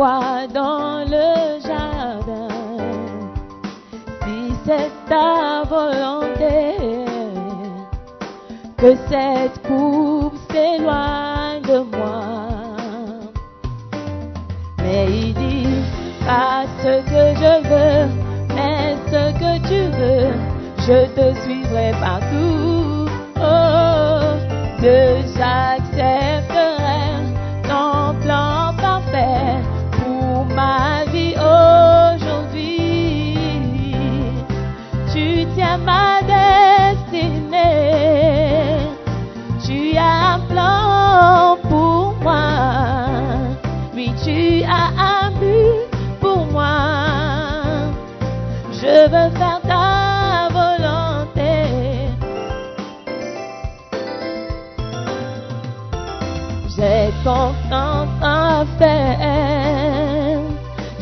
Dans le jardin. Si c'est ta volonté que cette coupe s'éloigne de moi. Mais il dit pas ce que je veux, mais ce que tu veux, je te suivrai partout. Oh, que j'accepterai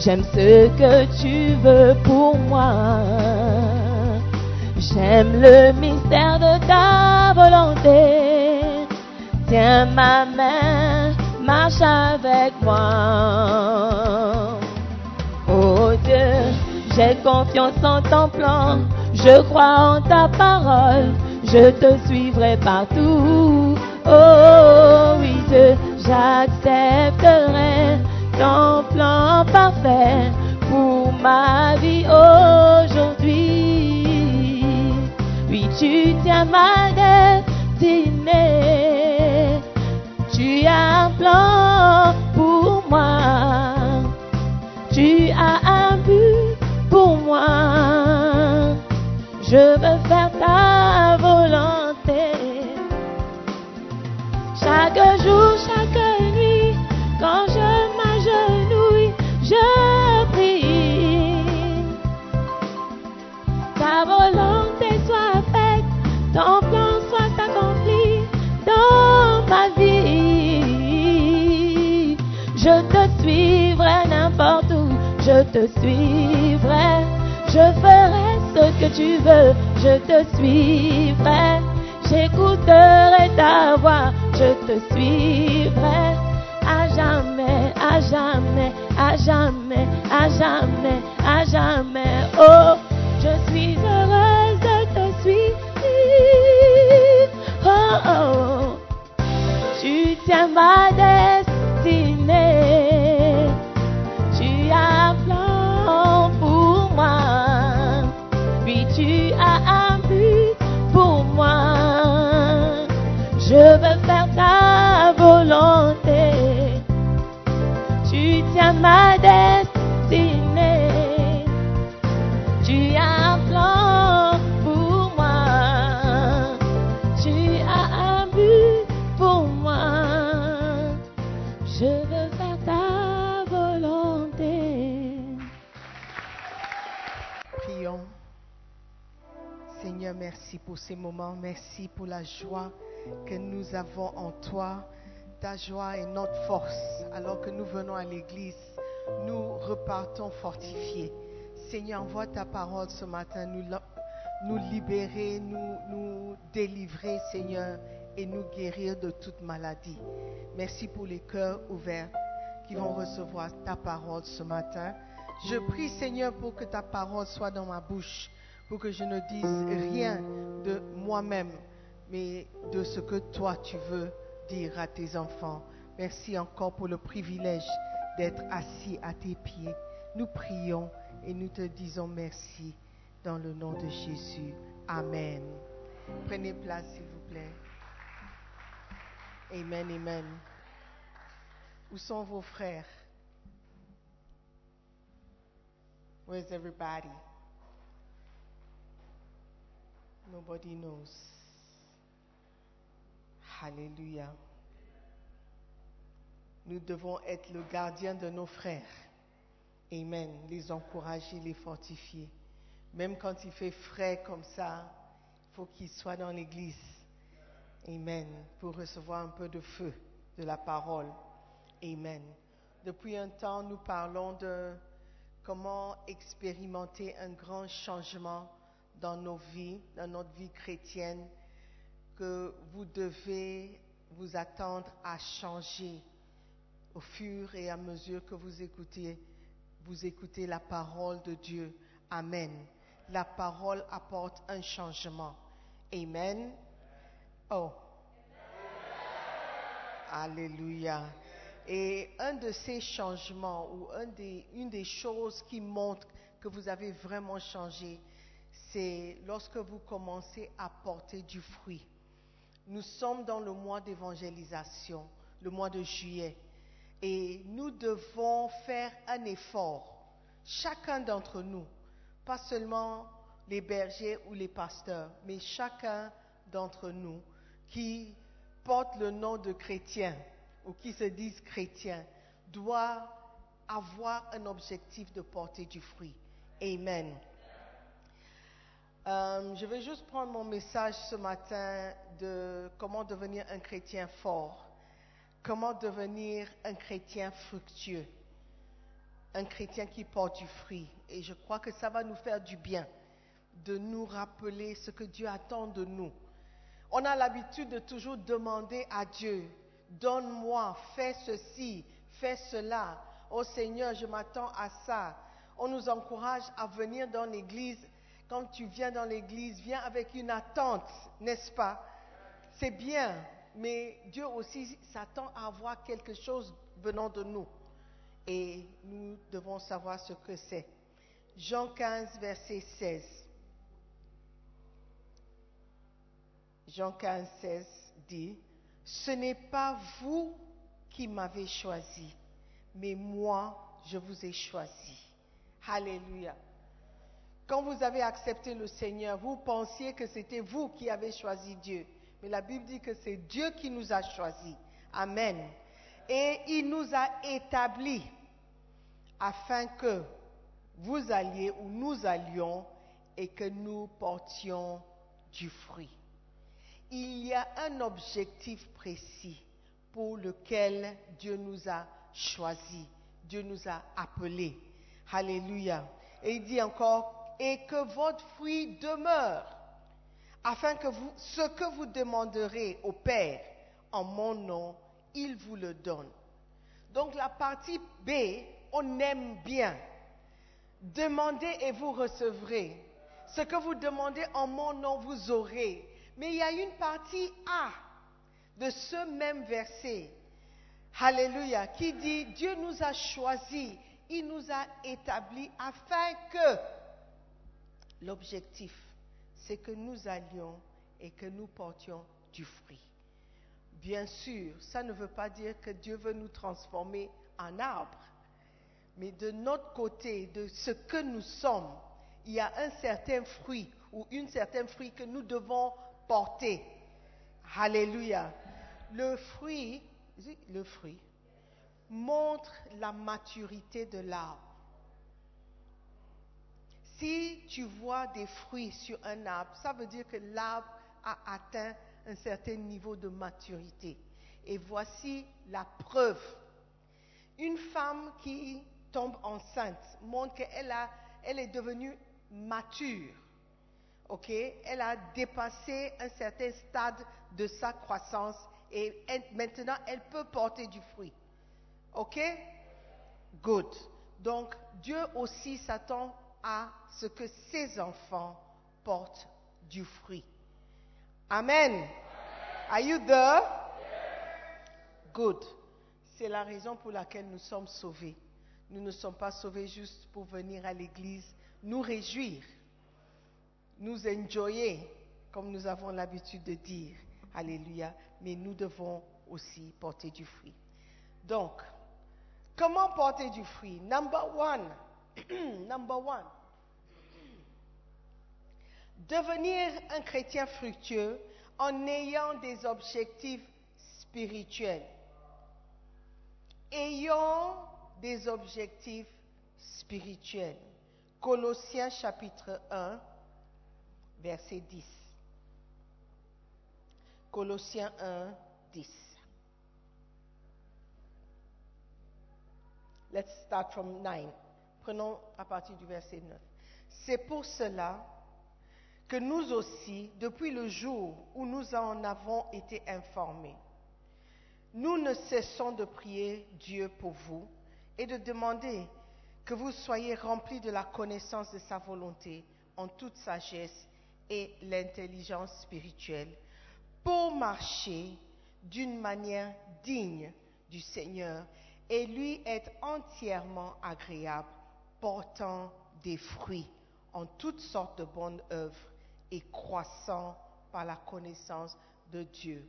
J'aime ce que tu veux pour moi. J'aime le mystère de ta volonté. Tiens ma main, marche avec moi. Oh Dieu, j'ai confiance en ton plan. Je crois en ta parole. Je te suivrai partout. Oh oui, Dieu, j'accepterai ton plan parfait pour ma vie aujourd'hui. Oui, tu tiens ma destinée. Tu as un plan te suivrai. Je ferai ce que tu veux, je te suivrai. J'écouterai ta voix, je te suivrai. À jamais, à jamais, à jamais, à jamais, à jamais. Oh, je suis heureuse de te suivre. Oh, oh. Tu tiens ma destinée. Je veux faire ta volonté. Prions. Seigneur, merci pour ces moments. Merci pour la joie que nous avons en toi. ta joie est notre force. Alors que nous venons à l'église, nous repartons fortifiés. Seigneur, envoie ta parole ce matin, nous, libérer, nous délivrer, Seigneur, et nous guérir de toute maladie. Merci pour les cœurs ouverts qui vont recevoir ta parole ce matin. Je prie, Seigneur, pour que ta parole soit dans ma bouche, pour que je ne dise rien de moi-même, mais de ce que toi tu veux dire à tes enfants. Merci encore pour le privilège d'être assis à tes pieds. Nous prions et nous te disons merci dans le nom de Jésus. Amen. Prenez place, s'il vous plaît. Amen, amen. Où sont vos frères? Where's everybody? Nobody knows. Hallelujah. Nous devons être le gardien de nos frères. Amen. Les encourager, les fortifier. Même quand il fait frais comme ça, il faut qu'ils soient dans l'église. Amen. Pour recevoir un peu de feu de la parole. Amen. Depuis un temps, nous parlons de comment expérimenter un grand changement dans nos vies, dans notre vie chrétienne, que vous devez vous attendre à changer au fur et à mesure que vous écoutez, vous écoutez la parole de Dieu. Amen. La parole apporte un changement. Amen. Oh. Alléluia. Et un de ces changements ou une des choses qui montre que vous avez vraiment changé, c'est lorsque vous commencez à porter du fruit. Nous sommes dans le mois d'évangélisation, le mois de juillet, et nous devons faire un effort, chacun d'entre nous, pas seulement les bergers ou les pasteurs, mais chacun d'entre nous qui porte le nom de chrétien ou qui se disent chrétiens doit avoir un objectif de porter du fruit. Amen. Euh, je vais juste prendre mon message ce matin de comment devenir un chrétien fort, comment devenir un chrétien fructueux, un chrétien qui porte du fruit. Et je crois que ça va nous faire du bien de nous rappeler ce que Dieu attend de nous. On a l'habitude de toujours demander à Dieu, donne-moi, fais ceci, fais cela. Oh Seigneur, je m'attends à ça. On nous encourage à venir dans l'église. Quand tu viens dans l'église, viens avec une attente, n'est-ce pas? C'est bien, mais Dieu aussi s'attend à avoir quelque chose venant de nous. Et nous devons savoir ce que c'est. Jean 15, verset 16. Jean 15, 16 dit, Ce n'est pas vous qui m'avez choisi, mais moi, je vous ai choisi. Alléluia. Quand vous avez accepté le Seigneur, vous pensiez que c'était vous qui avez choisi Dieu. Mais la Bible dit que c'est Dieu qui nous a choisis. Amen. Et il nous a établis afin que vous alliez où nous allions et que nous portions du fruit. Il y a un objectif précis pour lequel Dieu nous a choisis, Dieu nous a appelés. Alléluia. Et il dit encore, et que votre fruit demeure, afin que vous, ce que vous demanderez au Père en mon nom, il vous le donne. Donc la partie B, on aime bien. Demandez et vous recevrez. Ce que vous demandez en mon nom, vous aurez. Mais il y a une partie A de ce même verset, Alléluia, qui dit, Dieu nous a choisis, il nous a établis afin que l'objectif, c'est que nous allions et que nous portions du fruit. Bien sûr, ça ne veut pas dire que Dieu veut nous transformer en arbre, mais de notre côté, de ce que nous sommes, il y a un certain fruit ou une certaine fruit que nous devons porter. Alléluia. Le fruit, le fruit montre la maturité de l'arbre. Si tu vois des fruits sur un arbre, ça veut dire que l'arbre a atteint un certain niveau de maturité. Et voici la preuve. Une femme qui tombe enceinte montre qu'elle elle est devenue mature. OK? Elle a dépassé un certain stade de sa croissance et elle- maintenant elle peut porter du fruit. OK? Good. Donc Dieu aussi s'attend à ce que ses enfants portent du fruit. Amen. Are you there? Good. C'est la raison pour laquelle nous sommes sauvés. Nous ne sommes pas sauvés juste pour venir à l'église, nous réjouir, nous enjoyer, comme nous avons l'habitude de dire. Alléluia. Mais nous devons aussi porter du fruit. Donc, comment porter du fruit? Number one. Number one. Devenir un chrétien fructueux en ayant des objectifs spirituels. Ayons des objectifs spirituels. Colossiens chapitre 1, verset 10. Colossiens 1, 10. Let's start from 9. Prenons à partir du verset 9. C'est pour cela que nous aussi, depuis le jour où nous en avons été informés, nous ne cessons de prier Dieu pour vous et de demander que vous soyez remplis de la connaissance de sa volonté en toute sagesse et l'intelligence spirituelle pour marcher d'une manière digne du Seigneur et lui être entièrement agréable, portant des fruits en toutes sortes de bonnes œuvres et croissant par la connaissance de Dieu.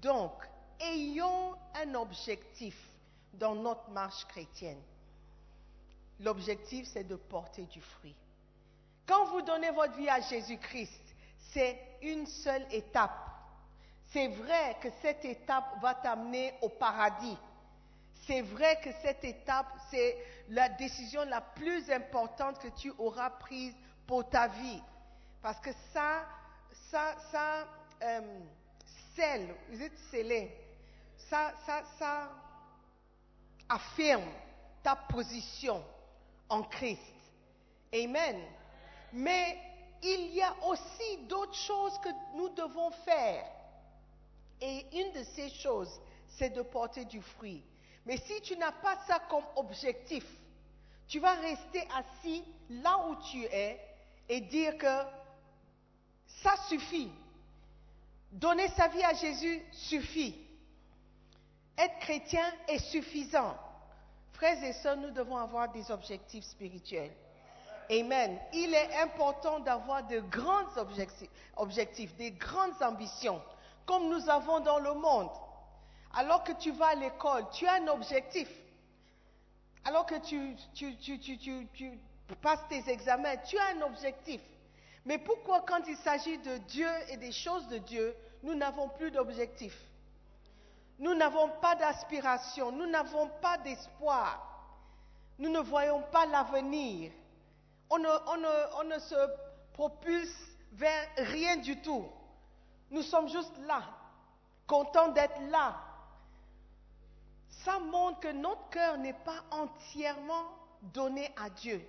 Donc, ayons un objectif dans notre marche chrétienne. L'objectif, c'est de porter du fruit. Quand vous donnez votre vie à Jésus-Christ, c'est une seule étape. C'est vrai que cette étape va t'amener au paradis. C'est vrai que cette étape, c'est la décision la plus importante que tu auras prise pour ta vie. Parce que ça, ça, ça euh, scelle, is it scellé? Ça, ça, ça affirme ta position en Christ. Amen. Mais il y a aussi d'autres choses que nous devons faire. Et une de ces choses, c'est de porter du fruit. Mais si tu n'as pas ça comme objectif, tu vas rester assis là où tu es et dire que ça suffit. Donner sa vie à Jésus suffit. Être chrétien est suffisant. Frères et sœurs, nous devons avoir des objectifs spirituels. Amen. Il est important d'avoir de grands objectifs, des grandes ambitions, comme nous avons dans le monde. Alors que tu vas à l'école, tu as un objectif. Alors que tu, tu passes tes examens, tu as un objectif. Mais pourquoi quand il s'agit de Dieu et des choses de Dieu, nous n'avons plus d'objectif? Nous n'avons pas d'aspiration, nous n'avons pas d'espoir, nous ne voyons pas l'avenir. On ne, se propulse vers rien du tout. Nous sommes juste là, contents d'être là. Ça montre que notre cœur n'est pas entièrement donné à Dieu.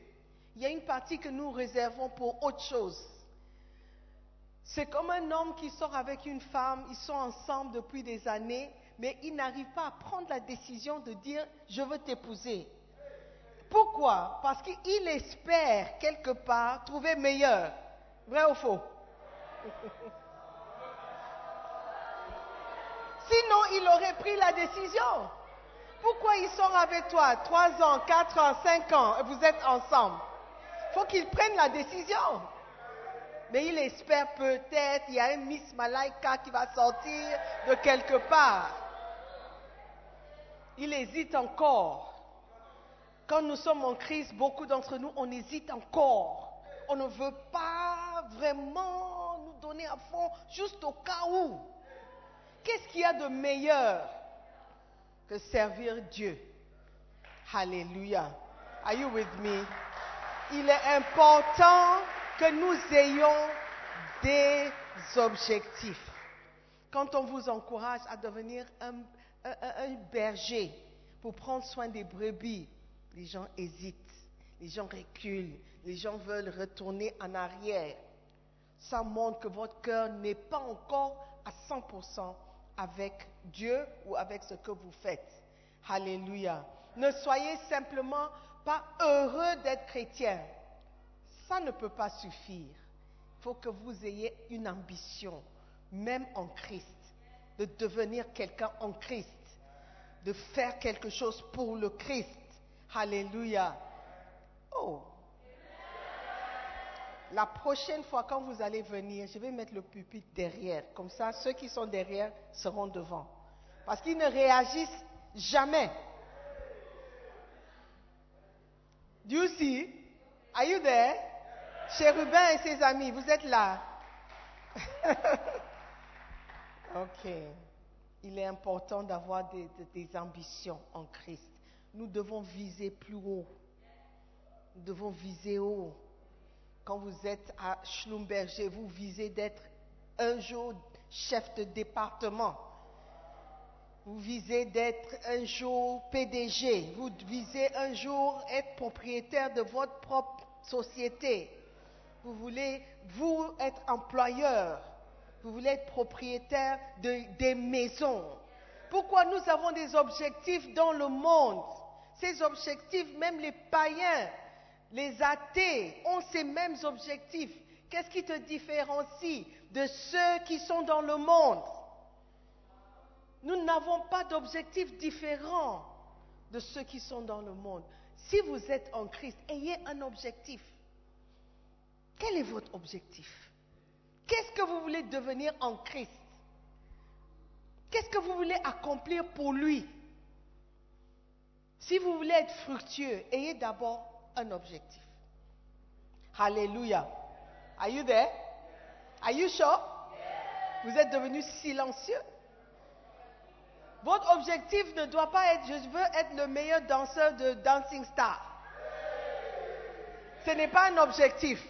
Il y a une partie que nous réservons pour autre chose. C'est comme un homme qui sort avec une femme, ils sont ensemble depuis des années, mais il n'arrive pas à prendre la décision de dire je veux t'épouser. Pourquoi? Parce qu'il espère quelque part trouver meilleur. Vrai ou faux? Sinon, il aurait pris la décision. Pourquoi il sort avec toi? Trois ans, quatre ans, cinq ans, et vous êtes ensemble Il faut qu'il prenne la décision. Mais il espère peut-être, il y a un Miss Malaika qui va sortir de quelque part. Il hésite encore. Quand nous sommes en crise, beaucoup d'entre nous, on hésite encore. On ne veut pas vraiment nous donner à fond, juste au cas où. Qu'est-ce qu'il y a de meilleur que servir Dieu? Alléluia. Are you with me? Il est important que nous ayons des objectifs. Quand on vous encourage à devenir un un- berger pour prendre soin des brebis, les gens hésitent, les gens reculent, les gens veulent retourner en arrière. Ça montre que votre cœur n'est pas encore à 100% avec Dieu ou avec ce que vous faites. Alléluia. Ne soyez simplement pas heureux d'être chrétien. Ça ne peut pas suffire. Il faut que vous ayez une ambition, même en Christ, de devenir quelqu'un en Christ, de faire quelque chose pour le Christ. Alléluia. Oh. La prochaine fois, quand vous allez venir, je vais mettre le pupitre derrière. Comme ça, ceux qui sont derrière seront devant. Parce qu'ils ne réagissent jamais. Do you see? Are you there? Chérubin et ses amis, vous êtes là. ok. Il est important d'avoir des, ambitions en Christ. Nous devons viser plus haut. Nous devons viser haut. Quand vous êtes à Schlumberger, vous visez d'être un jour chef de département. Vous visez d'être un jour PDG. Vous visez un jour être propriétaire de votre propre société. Vous voulez, vous, être employeur. Vous voulez être propriétaire de- des maisons. Pourquoi nous avons des objectifs dans le monde? Ces objectifs, même les païens, les athées ont ces mêmes objectifs. Qu'est-ce qui te différencie de ceux qui sont dans le monde? Nous n'avons pas d'objectifs différents de ceux qui sont dans le monde. Si vous êtes en Christ, ayez un objectif. Quel est votre objectif? Qu'est-ce que vous voulez devenir en Christ? Qu'est-ce que vous voulez accomplir pour lui? Si vous voulez être fructueux, ayez d'abord un objectif. Alléluia. Are you there? Are you sure? Vous êtes devenu silencieux. Votre objectif ne doit pas être je veux être le meilleur danseur de Dancing Star. Ce n'est pas un objectif.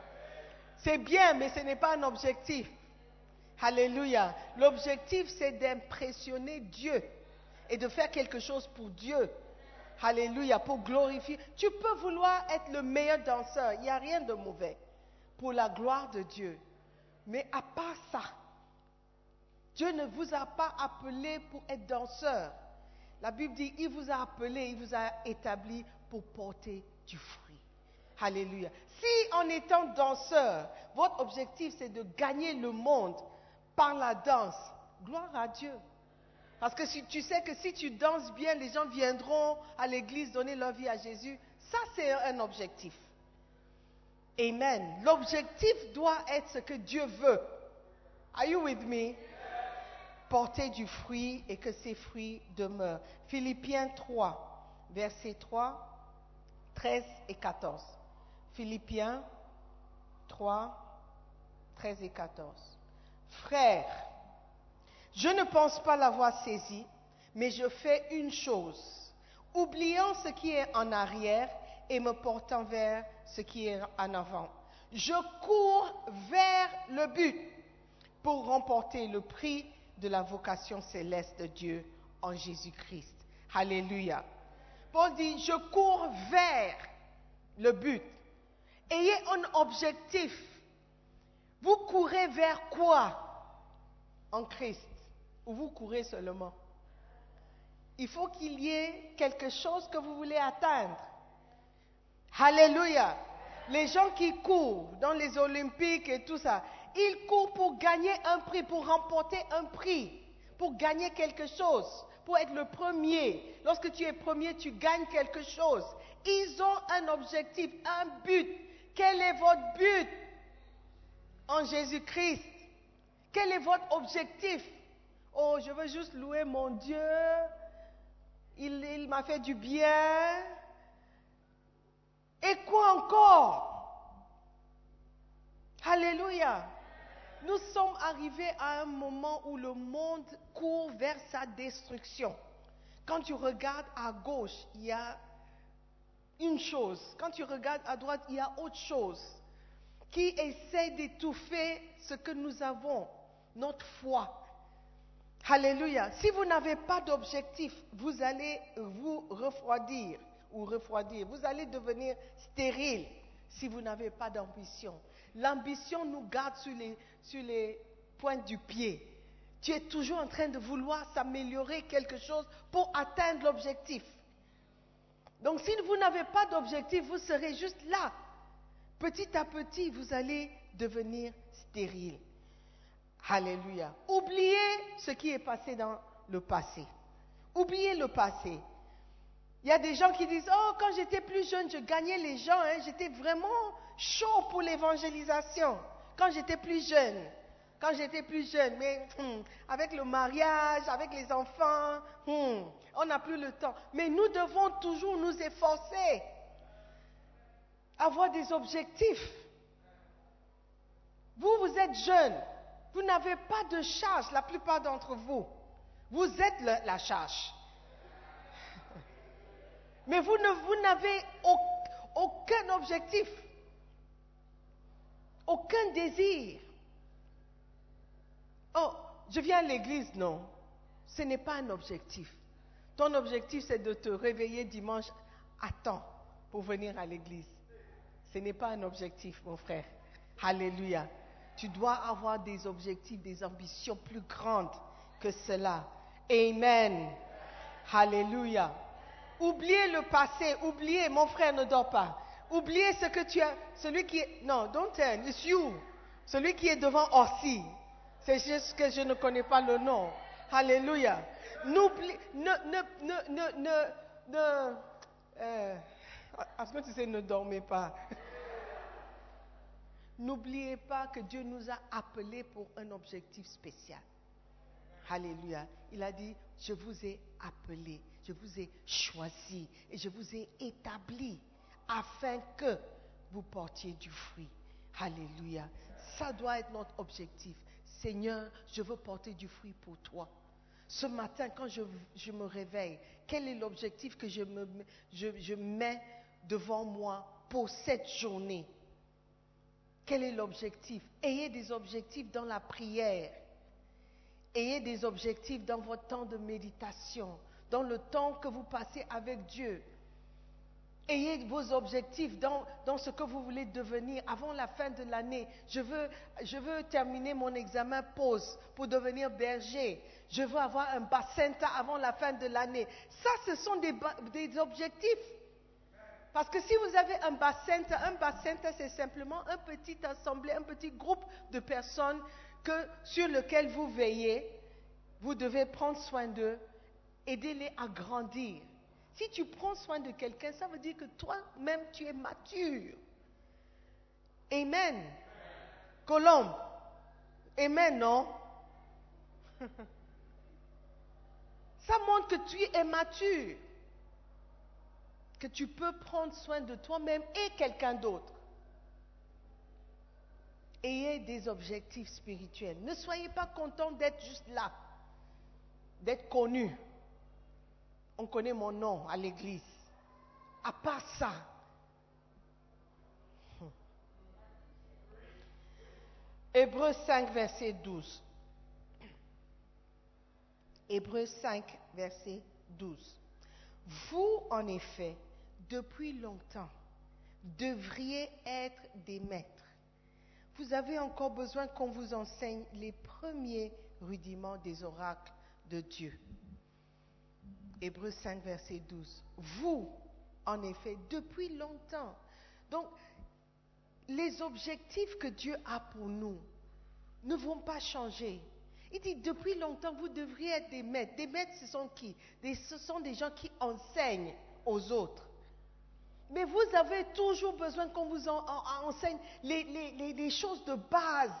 c'est bien, mais ce n'est pas un objectif. Alléluia. L'objectif, c'est d'impressionner Dieu et de faire quelque chose pour Dieu. Alléluia, pour glorifier. Tu peux vouloir être le meilleur danseur, il n'y a rien de mauvais. Pour la gloire de Dieu. Mais à part ça, Dieu ne vous a pas appelé pour être danseur. La Bible dit, il vous a appelé, il vous a établi pour porter du fruit. Alléluia. Si en étant danseur, votre objectif c'est de gagner le monde par la danse, gloire à Dieu. Parce que si tu sais que si tu danses bien, les gens viendront à l'église donner leur vie à Jésus, ça c'est un objectif. Amen. L'objectif doit être ce que Dieu veut. Are you with me? Porter du fruit et que ces fruits demeurent. Philippiens 3, versets 3, 13 et 14. Philippiens 3, 13 et 14. Frères, je ne pense pas l'avoir saisi, mais je fais une chose, oubliant ce qui est en arrière et me portant vers ce qui est en avant. Je cours vers le but pour remporter le prix de la vocation céleste de Dieu en Jésus-Christ. Alléluia. Paul dit, je cours vers le but. Ayez un objectif. Vous courez vers quoi en Christ? Ou vous courez seulement Il faut qu'il y ait quelque chose que vous voulez atteindre. Alléluia. Les gens qui courent dans les Olympiques et tout ça, ils courent pour gagner un prix, pour remporter un prix, pour gagner quelque chose, pour être le premier. Lorsque tu es premier, tu gagnes quelque chose. Ils ont un objectif, un but. Quel est votre but en Jésus-Christ? Quel est votre objectif? Oh, je veux juste louer mon Dieu. Il, m'a fait du bien. Et quoi encore? Alléluia. Nous sommes arrivés à un moment où le monde court vers sa destruction. Quand tu regardes à gauche, il y a une chose. Quand tu regardes à droite, il y a autre chose qui essaie d'étouffer ce que nous avons, notre foi. Alléluia. Si vous n'avez pas d'objectif, vous allez vous refroidir ou refroidir. Vous allez devenir stérile si vous n'avez pas d'ambition. L'ambition nous garde sur les, sur les pointes du pied. Tu es toujours en train de vouloir s'améliorer quelque chose pour atteindre l'objectif. Donc si vous n'avez pas d'objectif, vous serez juste là. Petit à petit, vous allez devenir stérile. Alléluia. Oubliez ce qui est passé dans le passé. Oubliez le passé. Il y a des gens qui disent, oh, quand j'étais plus jeune, je gagnais les gens, hein. j'étais vraiment chaud pour l'évangélisation. Quand j'étais plus jeune, quand j'étais plus jeune, mais hmm, avec le mariage, avec les enfants, hmm, on n'a plus le temps. Mais nous devons toujours nous efforcer, avoir des objectifs. Vous, vous êtes jeune, vous n'avez pas de charge, la plupart d'entre vous. Vous êtes la charge. Mais vous n'avez aucun objectif, aucun désir. Oh, je viens à l'église, non. Ce n'est pas un objectif. Ton objectif, c'est de te réveiller dimanche à temps pour venir à l'église. Ce n'est pas un objectif, mon frère. Alléluia. Tu dois avoir des objectifs, des ambitions plus grandes que cela. Amen. Alléluia. Oubliez le passé, oubliez, mon frère ne dort pas. Oubliez ce que tu as, celui qui est, non, don't turn, it's you. Celui qui est devant Orsi. C'est juste que je ne connais pas le nom. Alléluia. N'oublie, ne, ne, ne, ne, ne, euh, est-ce que tu sais, ne dormez pas. N'oubliez pas que Dieu nous a appelés pour un objectif spécial. Alléluia. Il a dit, je vous ai appelé, je vous ai choisi et je vous ai établi afin que vous portiez du fruit. Alléluia. Ça doit être notre objectif. Seigneur, je veux porter du fruit pour toi. Ce matin, quand je, me réveille, quel est l'objectif que je mets devant moi pour cette journée? Quel est l'objectif? Ayez des objectifs dans la prière. Ayez des objectifs dans votre temps de méditation, dans le temps que vous passez avec Dieu. Ayez vos objectifs dans, ce que vous voulez devenir avant la fin de l'année. Je veux, terminer mon examen pause pour devenir berger. Je veux avoir un bassin avant la fin de l'année. Ça, ce sont des, objectifs. Parce que si vous avez un bassin, un bassin, c'est simplement un petit assemblée, un petit groupe de personnes que, sur lequel vous veillez. Vous devez prendre soin d'eux, aider-les à grandir. Si tu prends soin de quelqu'un, ça veut dire que toi-même, tu es mature. Amen. Colombe. Amen, non? Ça montre que tu es mature. Que tu peux prendre soin de toi-même et quelqu'un d'autre. Ayez des objectifs spirituels. Ne soyez pas content d'être juste là, d'être connu on connaît mon nom à l'église. À part ça, Hébreu 5, verset 12. Hébreu 5, verset 12. Vous, en effet, depuis longtemps, devriez être des maîtres. Vous avez encore besoin qu'on vous enseigne les premiers rudiments des oracles de Dieu. Hébreu 5, verset 12. Vous, en effet, depuis longtemps. Donc, les objectifs que Dieu a pour nous ne vont pas changer. Il dit, depuis longtemps, vous devriez être des maîtres. Des maîtres, ce sont qui? Ce sont des gens qui enseignent aux autres. Mais vous avez toujours besoin qu'on vous enseigne les choses de base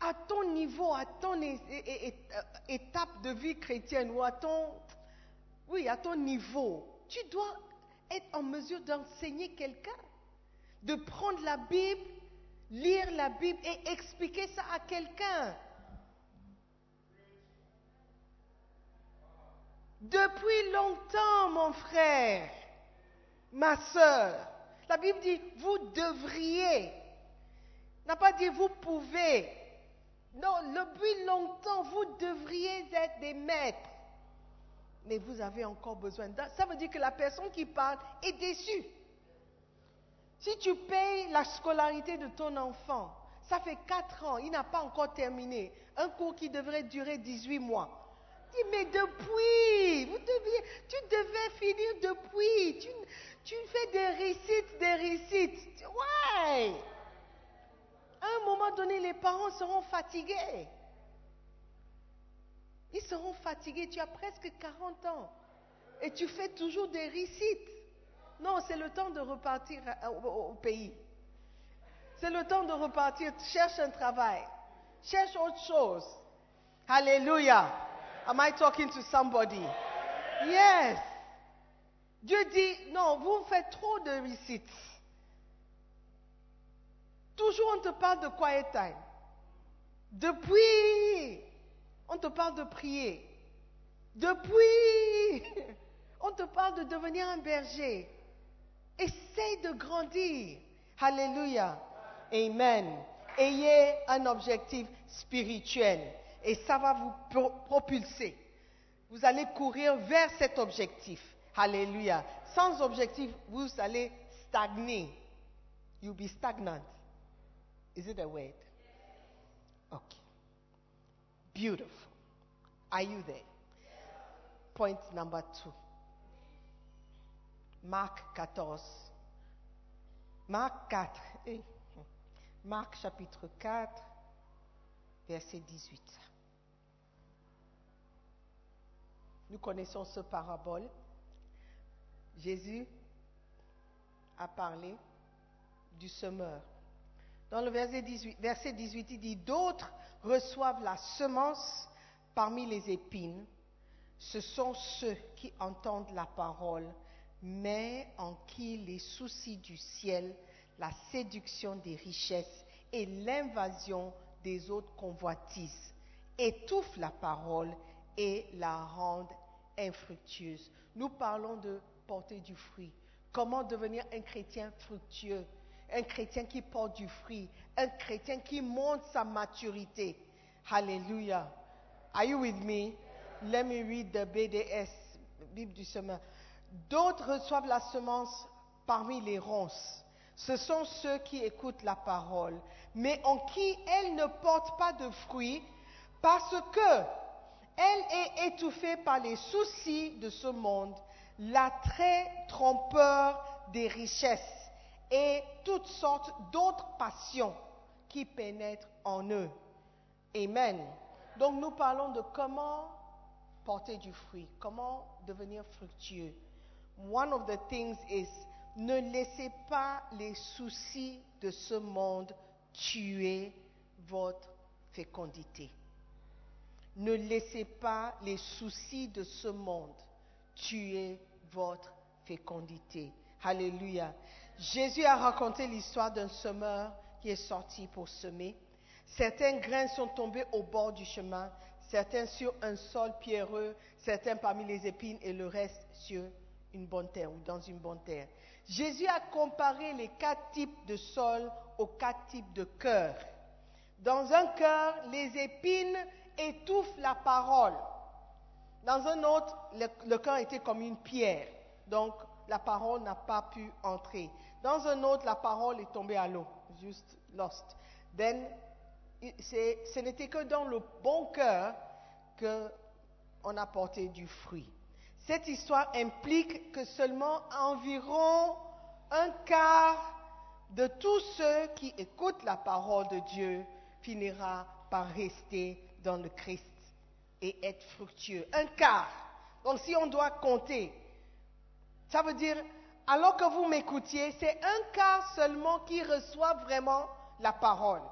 à ton niveau, à ton étape de vie chrétienne ou à ton, oui, à ton niveau, tu dois être en mesure d'enseigner quelqu'un, de prendre la Bible, lire la Bible et expliquer ça à quelqu'un. Depuis longtemps, mon frère, ma soeur, la Bible dit, vous devriez, n'a pas dit vous pouvez. Non, depuis longtemps, vous devriez être des maîtres. Mais vous avez encore besoin. Ça veut dire que la personne qui parle est déçue. Si tu payes la scolarité de ton enfant, ça fait 4 ans, il n'a pas encore terminé. Un cours qui devrait durer 18 mois. Mais depuis, tu devais finir depuis. Tu, fais des récites, des récites. Ouais. À un moment donné, les parents seront fatigués. Ils seront fatigués. Tu as presque 40 ans. Et tu fais toujours des récites. Non, c'est le temps de repartir au- au pays. C'est le temps de repartir. Cherche un travail. Cherche autre chose. Alléluia. Am I talking to somebody? Yes. Dieu dit, non, vous faites trop de récites. Toujours on te parle de quiet time. Depuis, on te parle de prier. Depuis, on te parle de devenir un berger. Essaye de grandir. Alléluia. Amen. Ayez un objectif spirituel et ça va vous pro- propulser. Vous allez courir vers cet objectif. Alléluia. Sans objectif, vous allez stagner. You'll be stagnant. Is it a word? Okay. Beautiful. Are you there? Point number two. Marc 14. Marc 4. Eh, Marc chapitre 4, verset 18. Nous connaissons ce parabole. Jésus a parlé du semeur. Dans le verset 18, verset 18, il dit, d'autres reçoivent la semence parmi les épines. Ce sont ceux qui entendent la parole, mais en qui les soucis du ciel, la séduction des richesses et l'invasion des autres convoitises étouffent la parole et la rendent infructueuse. Nous parlons de porter du fruit. Comment devenir un chrétien fructueux, un chrétien qui porte du fruit, un chrétien qui montre sa maturité. Hallelujah. Are you with me? Let me read the BDS, Bible du semeur. D'autres reçoivent la semence parmi les ronces. Ce sont ceux qui écoutent la parole, mais en qui elle ne porte pas de fruits parce que elle est étouffée par les soucis de ce monde, l'attrait trompeur des richesses et toutes sortes d'autres passions qui pénètrent en eux. Amen. Donc nous parlons de comment porter du fruit, comment devenir fructueux. One of the things is ne laissez pas les soucis de ce monde tuer votre fécondité. Ne laissez pas les soucis de ce monde tuer votre fécondité. Alléluia. Jésus a raconté l'histoire d'un semeur qui est sorti pour semer. Certains grains sont tombés au bord du chemin, certains sur un sol pierreux, certains parmi les épines et le reste sur une bonne terre ou dans une bonne terre. Jésus a comparé les quatre types de sol aux quatre types de cœur. Dans un cœur, les épines étouffent la parole. Dans un autre, le, le cœur était comme une pierre. Donc, la parole n'a pas pu entrer. Dans un autre, la parole est tombée à l'eau. Juste lost. Then, ce n'était que dans le bon cœur qu'on a porté du fruit. Cette histoire implique que seulement environ un quart de tous ceux qui écoutent la parole de Dieu finira par rester dans le Christ et être fructueux. Un quart. Donc si on doit compter, ça veut dire, alors que vous m'écoutiez, c'est un quart seulement qui reçoit vraiment la parole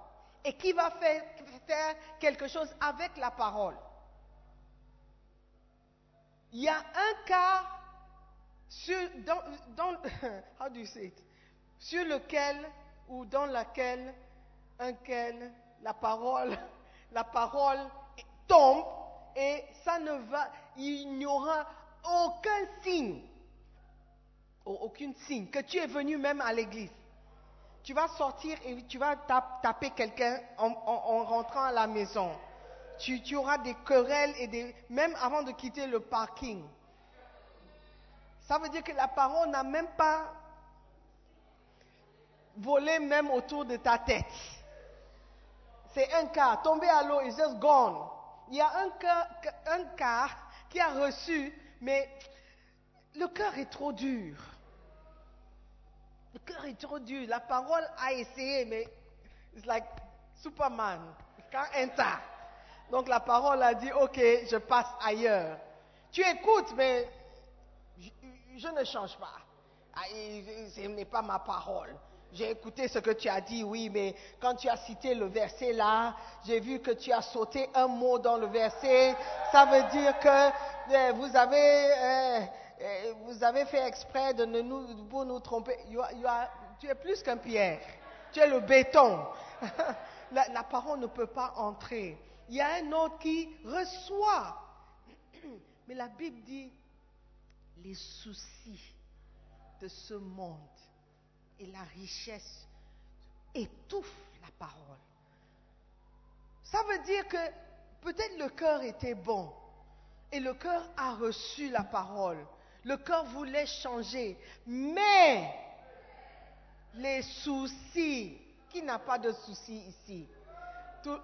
et qui va faire, quelque chose avec la parole. Il y a un cas sur, how do you say it? sur lequel ou dans laquelle unquel la parole, la parole tombe et ça ne va, il n'y aura aucun signe, au- aucun signe que tu es venu même à l'église. Tu vas sortir et tu vas tap- taper quelqu'un en rentrant à la maison. Tu, tu auras des querelles et des, même avant de quitter le parking. Ça veut dire que la parole n'a même pas volé même autour de ta tête. C'est un cas. Tombé à l'eau, it's just gone. Il y a un cas, qui a reçu, mais le cœur est trop dur. Le cœur est trop dur. La parole a essayé, mais it's like Superman. Quand enter. Donc la parole a dit, ok, je passe ailleurs. Tu écoutes, mais je, ne change pas. Ah, Ce n'est pas ma parole. J'ai écouté ce que tu as dit, oui, mais quand tu as cité le verset là, j'ai vu que tu as sauté un mot dans le verset. Ça veut dire que euh, vous avez, euh, euh, vous avez fait exprès de ne nous, pour nous tromper. Tu es plus qu'un pierre. Tu es le béton. la parole ne peut pas entrer. Il y a un autre qui reçoit. Mais la Bible dit, les soucis de ce monde et la richesse étouffent la parole. Ça veut dire que peut-être le cœur était bon et le cœur a reçu la parole. Le cœur voulait changer, mais les soucis, qui n'a pas de soucis ici?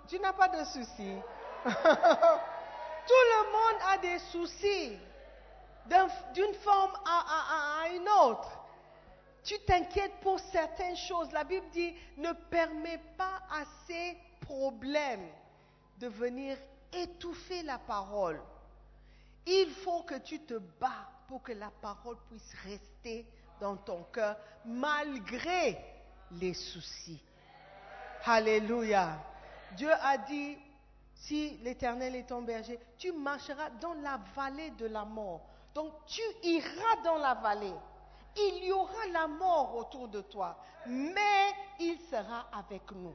Tu- n'as pas de soucis? Tout le monde a des soucis d'un- d'une forme à une autre. Tu t'inquiètes pour certaines choses. La Bible dit, ne permets pas à ces problèmes de venir étouffer la parole. Il faut que tu te bats pour que la parole puisse rester dans ton cœur malgré les soucis. Alléluia. Dieu a dit, si l'Éternel est ton berger, tu marcheras dans la vallée de la mort. Donc tu iras dans la vallée. Il y aura la mort autour de toi, mais il sera avec nous.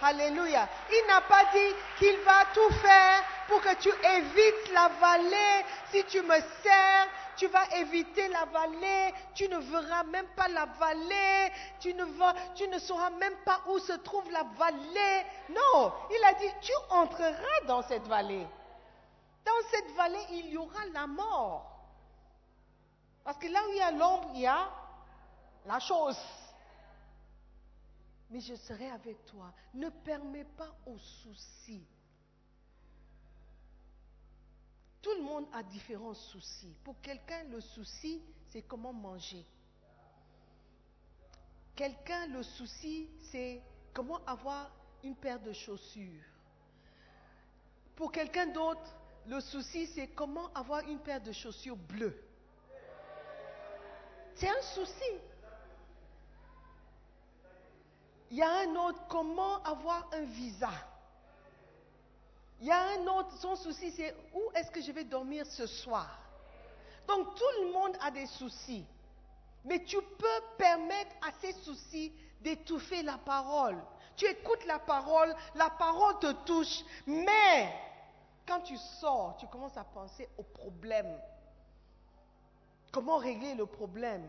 Alléluia. Il n'a pas dit qu'il va tout faire pour que tu évites la vallée. Si tu me sers, tu vas éviter la vallée. Tu ne verras même pas la vallée. Tu ne, vas, tu ne sauras même pas où se trouve la vallée. Non, il a dit, tu entreras dans cette vallée. Dans cette vallée, il y aura la mort. Parce que là où il y a l'ombre, il y a la chose mais je serai avec toi. Ne permets pas aux soucis. Tout le monde a différents soucis. Pour quelqu'un, le souci, c'est comment manger. Quelqu'un, le souci, c'est comment avoir une paire de chaussures. Pour quelqu'un d'autre, le souci, c'est comment avoir une paire de chaussures bleues. C'est un souci. Il y a un autre, comment avoir un visa? Il y a un autre, son souci, c'est où est-ce que je vais dormir ce soir? Donc tout le monde a des soucis. Mais tu peux permettre à ces soucis d'étouffer la parole. Tu écoutes la parole, la parole te touche, mais quand tu sors, tu commences à penser au problème. Comment régler le problème?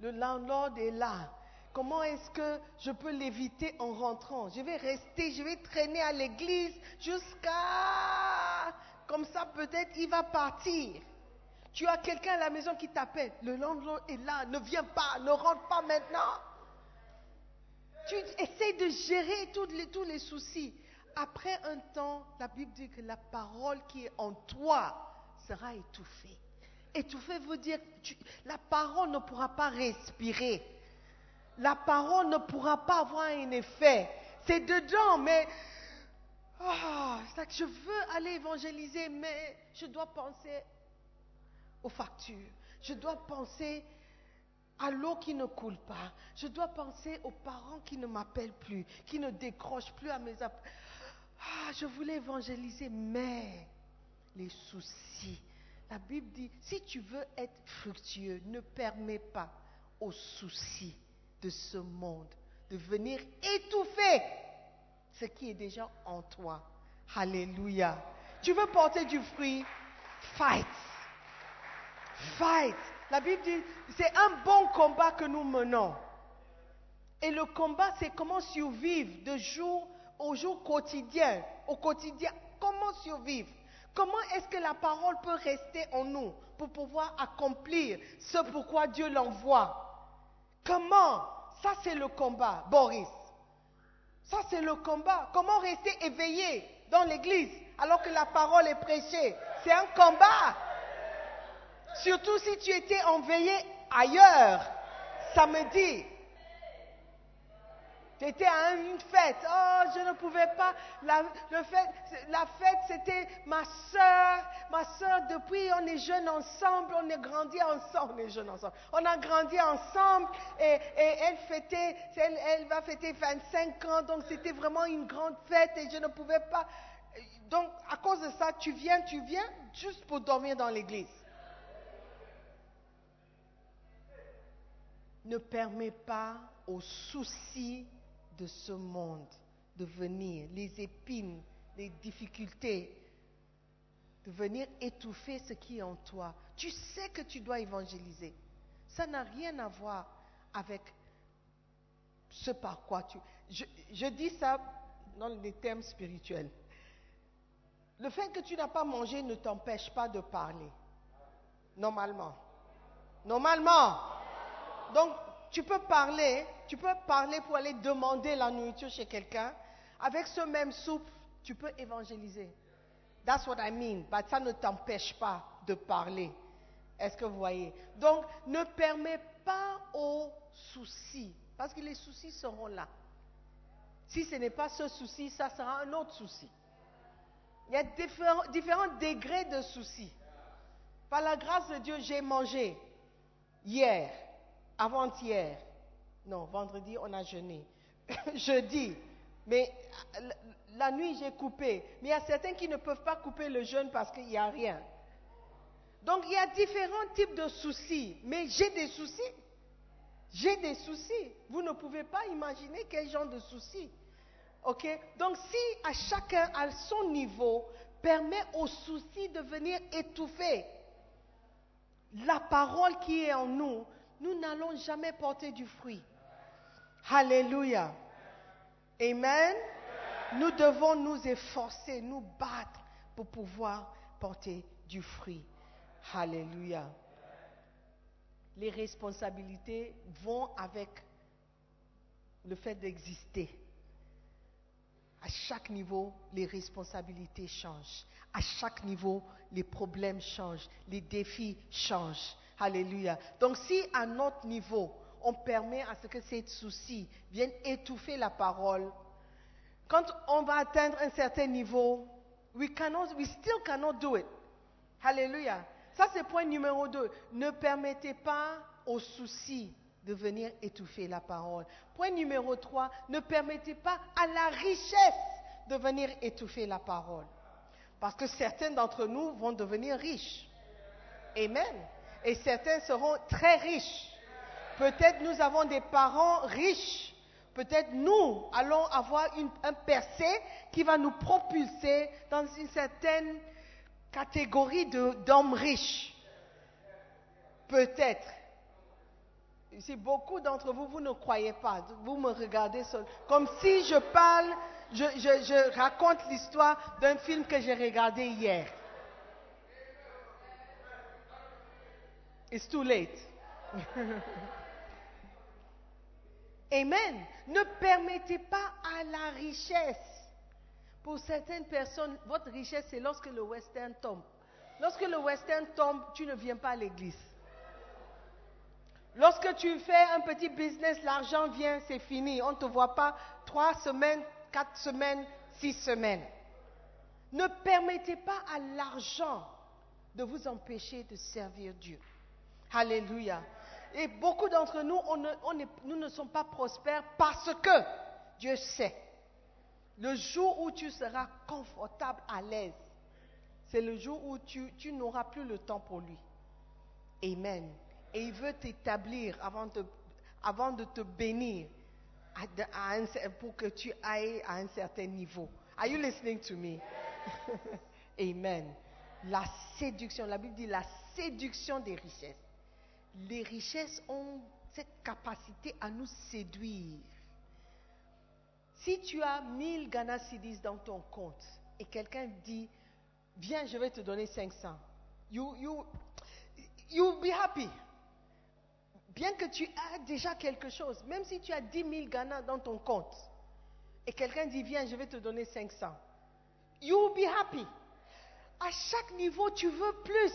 Le landlord est là. Comment est-ce que je peux l'éviter en rentrant? Je vais rester, je vais traîner à l'église jusqu'à... Comme ça, peut-être, il va partir. Tu as quelqu'un à la maison qui t'appelle. Le landlord est là. Ne viens pas, ne rentre pas maintenant. Tu essaies de gérer tous les, tous les soucis. Après un temps, la Bible dit que la parole qui est en toi sera étouffée. Étouffée veut dire la parole ne pourra pas respirer. La parole ne pourra pas avoir un effet. C'est dedans, mais oh, c'est que je veux aller évangéliser, mais je dois penser aux factures. Je dois penser à l'eau qui ne coule pas. Je dois penser aux parents qui ne m'appellent plus, qui ne décrochent plus à mes appels. Ah, je voulais évangéliser, mais les soucis. La Bible dit, si tu veux être fructueux, ne permets pas aux soucis de ce monde de venir étouffer ce qui est déjà en toi. Alléluia. Tu veux porter du fruit? Fight. Fight. La Bible dit, c'est un bon combat que nous menons. Et le combat, c'est comment survivre de jour au jour quotidien, au quotidien. Comment survivre? Comment est-ce que la parole peut rester en nous pour pouvoir accomplir ce pourquoi Dieu l'envoie? Comment? Ça, c'est le combat, Boris. Ça, c'est le combat. Comment rester éveillé dans l'église alors que la parole est prêchée? C'est un combat. Surtout si tu étais enveillé ailleurs, samedi. J'étais à une fête. Oh, je ne pouvais pas. La, fête, c'était ma soeur. Ma soeur, depuis, on est jeunes ensemble. On est grandi ensemble. On est jeunes ensemble. On a grandi ensemble. Et, et elle fêtait, elle, elle, va fêter 25 ans. Donc, c'était vraiment une grande fête. Et je ne pouvais pas. Donc, à cause de ça, tu viens, tu viens juste pour dormir dans l'église. Ne permets pas aux soucis de ce monde de venir, les épines, les difficultés, de venir étouffer ce qui est en toi. Tu sais que tu dois évangéliser. Ça n'a rien à voir avec ce par quoi tu... Je, je dis ça dans les termes spirituels. Le fait que tu n'as pas mangé ne t'empêche pas de parler. Normalement. Normalement. Donc, tu peux parler, tu peux parler pour aller demander la nourriture chez quelqu'un. Avec ce même soupe, tu peux évangéliser. That's what I mean. But ça ne t'empêche pas de parler. Est-ce que vous voyez? Donc, ne permets pas aux soucis, parce que les soucis seront là. Si ce n'est pas ce souci, ça sera un autre souci. Il y a différents degrés de soucis. Par la grâce de Dieu, j'ai mangé hier avant-hier. Non, vendredi, on a jeûné. Jeudi. Mais la nuit, j'ai coupé. Mais il y a certains qui ne peuvent pas couper le jeûne parce qu'il n'y a rien. Donc, il y a différents types de soucis. Mais j'ai des soucis. J'ai des soucis. Vous ne pouvez pas imaginer quel genre de soucis. OK? Donc, si à chacun, à son niveau, permet aux soucis de venir étouffer la parole qui est en nous, nous n'allons jamais porter du fruit. Alléluia. Amen. Nous devons nous efforcer, nous battre pour pouvoir porter du fruit. Alléluia. Les responsabilités vont avec le fait d'exister. À chaque niveau, les responsabilités changent. À chaque niveau, les problèmes changent, les défis changent. Alléluia. Donc si à notre niveau, on permet à ce que ces soucis viennent étouffer la parole, quand on va atteindre un certain niveau, we, cannot, we still cannot do it. Alléluia. Ça, c'est point numéro deux. Ne permettez pas aux soucis de venir étouffer la parole. Point numéro trois, ne permettez pas à la richesse de venir étouffer la parole. Parce que certains d'entre nous vont devenir riches. Amen et certains seront très riches. Peut-être nous avons des parents riches. Peut-être nous allons avoir un percé qui va nous propulser dans une certaine catégorie d'hommes riches. Peut-être. Si beaucoup d'entre vous, vous ne croyez pas. Vous me regardez comme si je parle, je, je raconte l'histoire d'un film que j'ai regardé hier. It's too late. Amen. Ne permettez pas à la richesse. Pour certaines personnes, votre richesse, c'est lorsque le western tombe. Lorsque le western tombe, tu ne viens pas à l'église. Lorsque tu fais un petit business, l'argent vient, c'est fini. On ne te voit pas trois semaines, quatre semaines, six semaines. Ne permettez pas à l'argent de vous empêcher de servir Dieu. Alléluia. Et beaucoup d'entre nous, nous ne sommes pas prospères parce que Dieu sait. Le jour où tu seras confortable, à l'aise, c'est le jour où tu, n'auras plus le temps pour lui. Amen. Et il veut t'établir avant de, avant de te bénir pour que tu ailles à un certain niveau. Are you listening to me? Amen. La séduction, la Bible dit la séduction des richesses les richesses ont cette capacité à nous séduire. Si tu as 1000 Ghana Cedis dans ton compte et quelqu'un dit, viens, je vais te donner 500, you, you, you'll be happy. Bien que tu aies déjà quelque chose, même si tu as 10 000 Ghana dans ton compte et quelqu'un dit, viens, je vais te donner 500, you'll be happy. À chaque niveau, tu veux plus.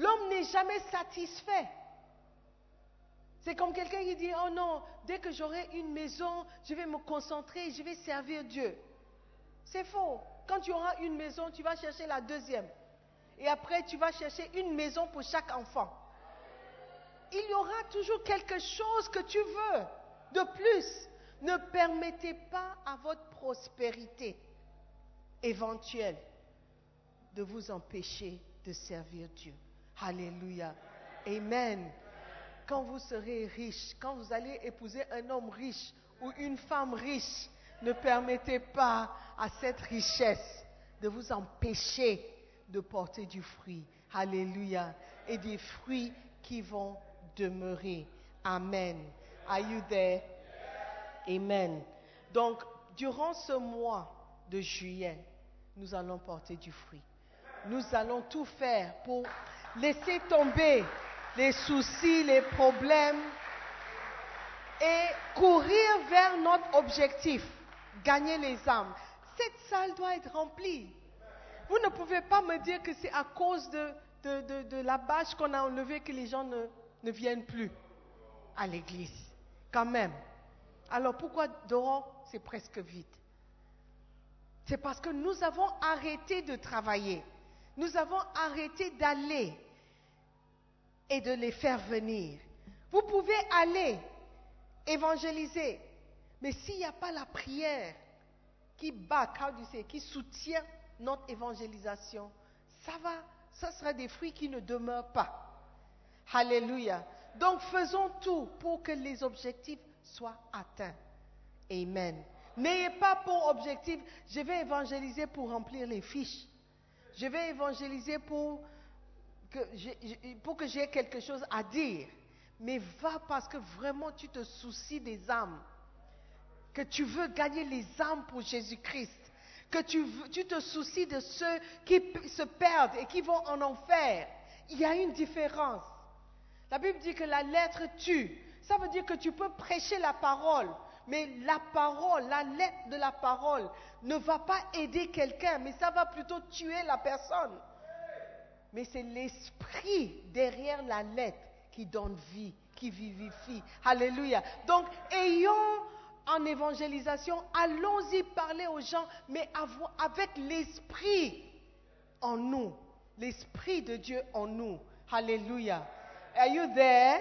L'homme n'est jamais satisfait. C'est comme quelqu'un qui dit, oh non, dès que j'aurai une maison, je vais me concentrer, je vais servir Dieu. C'est faux. Quand tu auras une maison, tu vas chercher la deuxième. Et après, tu vas chercher une maison pour chaque enfant. Il y aura toujours quelque chose que tu veux de plus. Ne permettez pas à votre prospérité éventuelle de vous empêcher de servir Dieu. Alléluia. Amen. Quand vous serez riche, quand vous allez épouser un homme riche ou une femme riche, ne permettez pas à cette richesse de vous empêcher de porter du fruit. Alléluia. Et des fruits qui vont demeurer. Amen. Are you there? Amen. Donc, durant ce mois de juillet, nous allons porter du fruit. Nous allons tout faire pour laisser tomber les soucis, les problèmes et courir vers notre objectif, gagner les âmes. Cette salle doit être remplie. Vous ne pouvez pas me dire que c'est à cause de, la bâche qu'on a enlevée que les gens ne, ne viennent plus à l'église. Quand même. Alors pourquoi dehors, c'est presque vide? C'est parce que nous avons arrêté de travailler. Nous avons arrêté d'aller et de les faire venir. Vous pouvez aller évangéliser, mais s'il n'y a pas la prière qui bat, qui soutient notre évangélisation, ça va, ça sera des fruits qui ne demeurent pas. Alléluia. Donc faisons tout pour que les objectifs soient atteints. Amen. N'ayez pas pour objectif, je vais évangéliser pour remplir les fiches. Je vais évangéliser pour que j'ai quelque chose à dire. Mais va parce que vraiment tu te soucies des âmes. Que tu veux gagner les âmes pour Jésus-Christ. Que tu te soucies de ceux qui se perdent et qui vont en enfer. Il y a une différence. La Bible dit que la lettre tue. Ça veut dire que tu peux prêcher la parole, mais la parole, la lettre de la parole ne va pas aider quelqu'un, mais ça va plutôt tuer la personne. Mais c'est l'esprit derrière la lettre qui donne vie, qui vivifie. Alléluia. Donc, ayons en évangélisation, allons-y parler aux gens, mais avec l'esprit en nous, l'esprit de Dieu en nous. Alléluia. Are you there?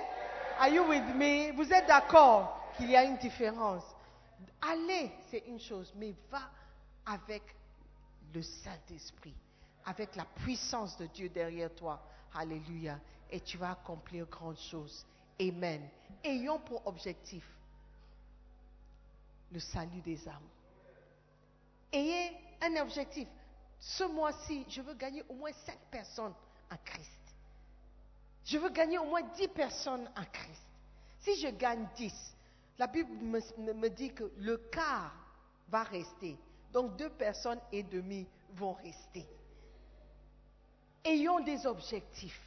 Are you with me? Vous êtes d'accord? Qu'il y a une différence. Aller, c'est une chose, mais va avec le Saint-Esprit, avec la puissance de Dieu derrière toi. Alléluia. Et tu vas accomplir grandes choses. Amen. Ayons pour objectif le salut des âmes. Ayez un objectif. Ce mois-ci, je veux gagner au moins cinq personnes en Christ. Je veux gagner au moins 10 personnes en Christ. Si je gagne 10, la Bible me, dit que le quart va rester. Donc deux personnes et demie vont rester. Ayons des objectifs.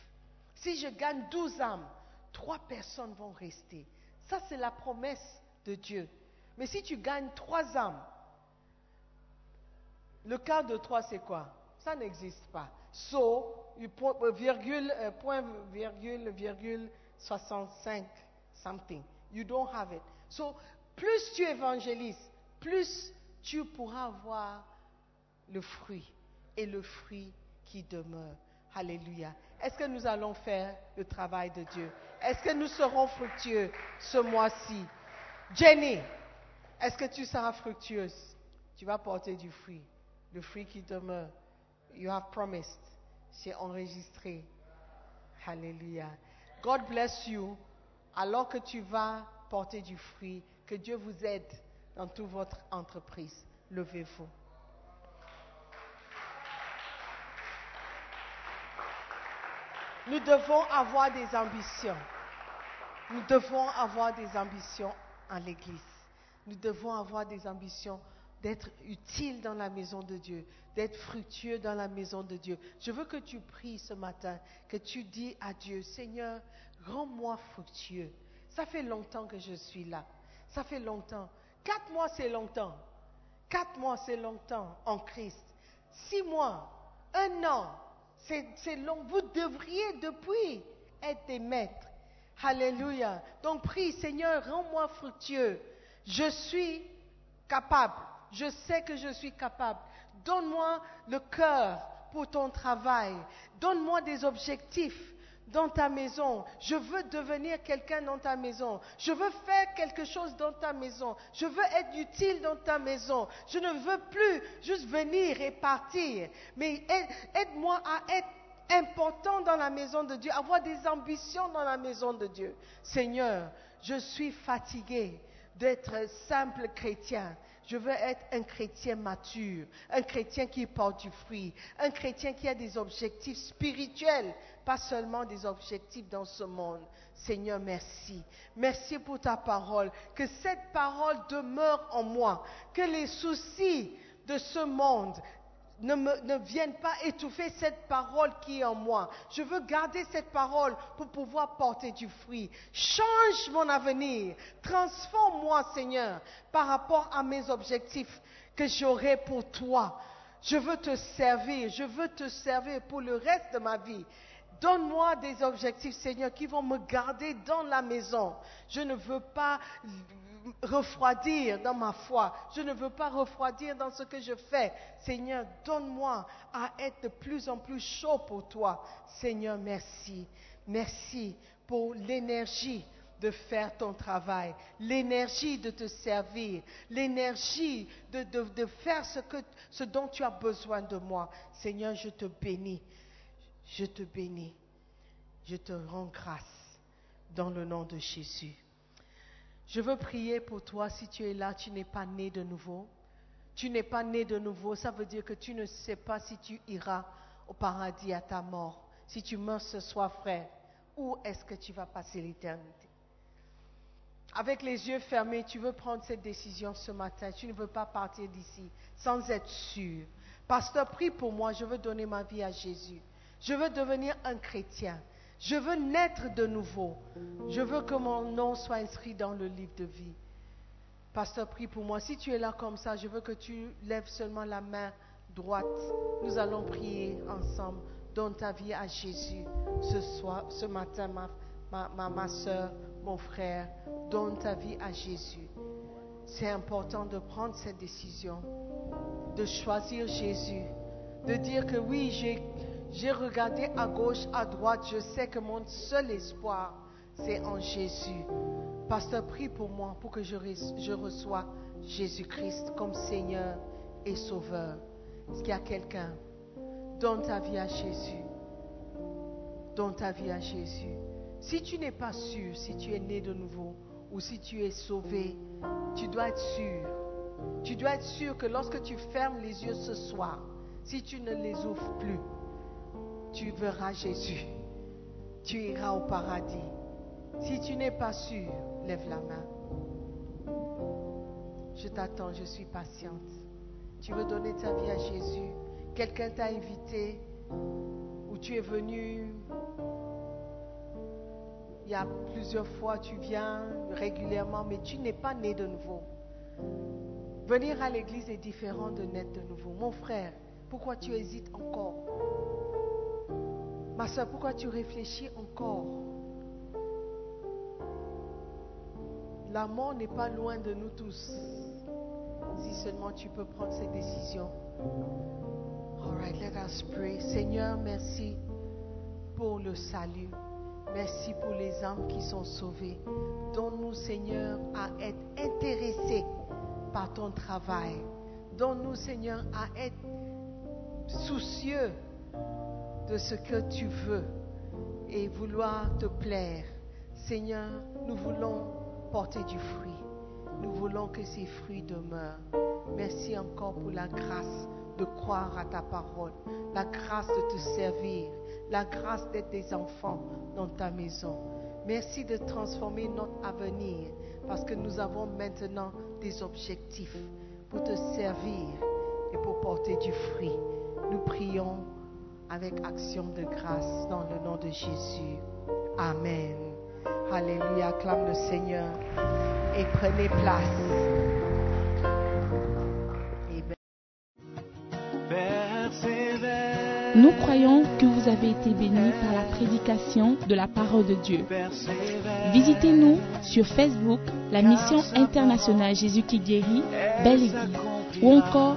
Si je gagne 12 âmes, trois personnes vont rester. Ça, c'est la promesse de Dieu. Mais si tu gagnes trois âmes, le quart de trois, c'est quoi? Ça n'existe pas. So, euh, virgule, euh, point, virgule, virgule, 65, something. You don't have it. So, plus tu évangélises, plus tu pourras avoir le fruit et le fruit qui demeure. Alléluia. Est-ce que nous allons faire le travail de Dieu? Est-ce que nous serons fructueux ce mois-ci? Jenny, est-ce que tu seras fructueuse? Tu vas porter du fruit, le fruit qui demeure. You have promised. C'est enregistré. Alléluia. God bless you. Alors que tu vas porter du fruit, que Dieu vous aide dans toute votre entreprise. Levez-vous. Nous devons avoir des ambitions. Nous devons avoir des ambitions en l'Église. Nous devons avoir des ambitions d'être utiles dans la maison de Dieu, d'être fructueux dans la maison de Dieu. Je veux que tu pries ce matin, que tu dis à Dieu, Seigneur, rends-moi fructueux. Ça fait longtemps que je suis là. Ça fait longtemps. Quatre mois, c'est longtemps. Quatre mois, c'est longtemps en Christ. Six mois, un an, c'est long. Vous devriez depuis être des maîtres. Alléluia. Donc prie, Seigneur, rends-moi fructueux. Je suis capable. Je sais que je suis capable. Donne-moi le cœur pour ton travail. Donne-moi des objectifs dans ta maison. Je veux devenir quelqu'un dans ta maison. Je veux faire quelque chose dans ta maison. Je veux être utile dans ta maison. Je ne veux plus juste venir et partir. Mais aide-moi à être important dans la maison de Dieu, avoir des ambitions dans la maison de Dieu. Seigneur, je suis fatigué d'être simple chrétien. Je veux être un chrétien mature, un chrétien qui porte du fruit, un chrétien qui a des objectifs spirituels, pas seulement des objectifs dans ce monde. Seigneur, merci. Merci pour ta parole. Que cette parole demeure en moi. Que les soucis de ce monde, ne, viennent pas étouffer cette parole qui est en moi. Je veux garder cette parole pour pouvoir porter du fruit. Change mon avenir. Transforme-moi, Seigneur, par rapport à mes objectifs que j'aurai pour toi. Je veux te servir. Je veux te servir pour le reste de ma vie. Donne-moi des objectifs, Seigneur, qui vont me garder dans la maison. Je ne veux pas refroidir dans ma foi. Je ne veux pas refroidir dans ce que je fais. Seigneur, donne-moi à être de plus en plus chaud pour toi. Seigneur, merci. Merci pour l'énergie de faire ton travail, l'énergie de te servir, l'énergie de, faire ce, que, ce dont tu as besoin de moi. Seigneur, je te bénis. Je te bénis. Je te rends grâce dans le nom de Jésus. Je veux prier pour toi si tu es là, tu n'es pas né de nouveau. Tu n'es pas né de nouveau, ça veut dire que tu ne sais pas si tu iras au paradis à ta mort. Si tu meurs ce soir, frère, où est-ce que tu vas passer l'éternité? Avec les yeux fermés, tu veux prendre cette décision ce matin. Tu ne veux pas partir d'ici sans être sûr. Pasteur, prie pour moi, je veux donner ma vie à Jésus. Je veux devenir un chrétien. Je veux naître de nouveau. Je veux que mon nom soit inscrit dans le livre de vie. Pasteur, prie pour moi. Si tu es là comme ça, je veux que tu lèves seulement la main droite. Nous allons prier ensemble. Donne ta vie à Jésus ce matin, ma, soeur, mon frère. Donne ta vie à Jésus. C'est important de prendre cette décision, de choisir Jésus, de dire que oui, j'ai regardé à gauche, à droite. Je sais que mon seul espoir, c'est en Jésus. Pasteur, prie pour moi pour que je, je reçois Jésus-Christ comme Seigneur et Sauveur. Est-ce qu'il y a quelqu'un? Donne ta vie à Jésus. Donne ta vie à Jésus. Si tu n'es pas sûr, si tu es né de nouveau ou si tu es sauvé, tu dois être sûr. Tu dois être sûr que lorsque tu fermes les yeux ce soir, si tu ne les ouvres plus, tu verras Jésus. Tu iras au paradis. Si tu n'es pas sûr, lève la main. Je t'attends, je suis patiente. Tu veux donner ta vie à Jésus. Quelqu'un t'a invité ou tu es venu. Il y a plusieurs fois, tu viens régulièrement, mais tu n'es pas né de nouveau. Venir à l'église est différent de naître de nouveau. Mon frère, pourquoi tu hésites encore? Ma pourquoi tu réfléchis encore? La n'est pas loin de nous tous. Si seulement tu peux prendre cette décision. All right, let us pray. Seigneur, merci pour le salut. Merci pour les âmes qui sont sauvées. Donne-nous, Seigneur, à être intéressés par ton travail. Donne-nous, Seigneur, à être soucieux de ce que tu veux et vouloir te plaire. Seigneur, nous voulons porter du fruit. Nous voulons que ces fruits demeurent. Merci encore pour la grâce de croire à ta parole, la grâce de te servir, la grâce d'être des enfants dans ta maison. Merci de transformer notre avenir parce que nous avons maintenant des objectifs pour te servir et pour porter du fruit. Nous prions avec action de grâce dans le nom de Jésus. Amen. Alléluia. Acclame le Seigneur et prenez place. Nous croyons que vous avez été bénis par la prédication de la parole de Dieu. Visitez-nous sur Facebook, la mission internationale Jésus qui guérit, Belle Église. Ou encore,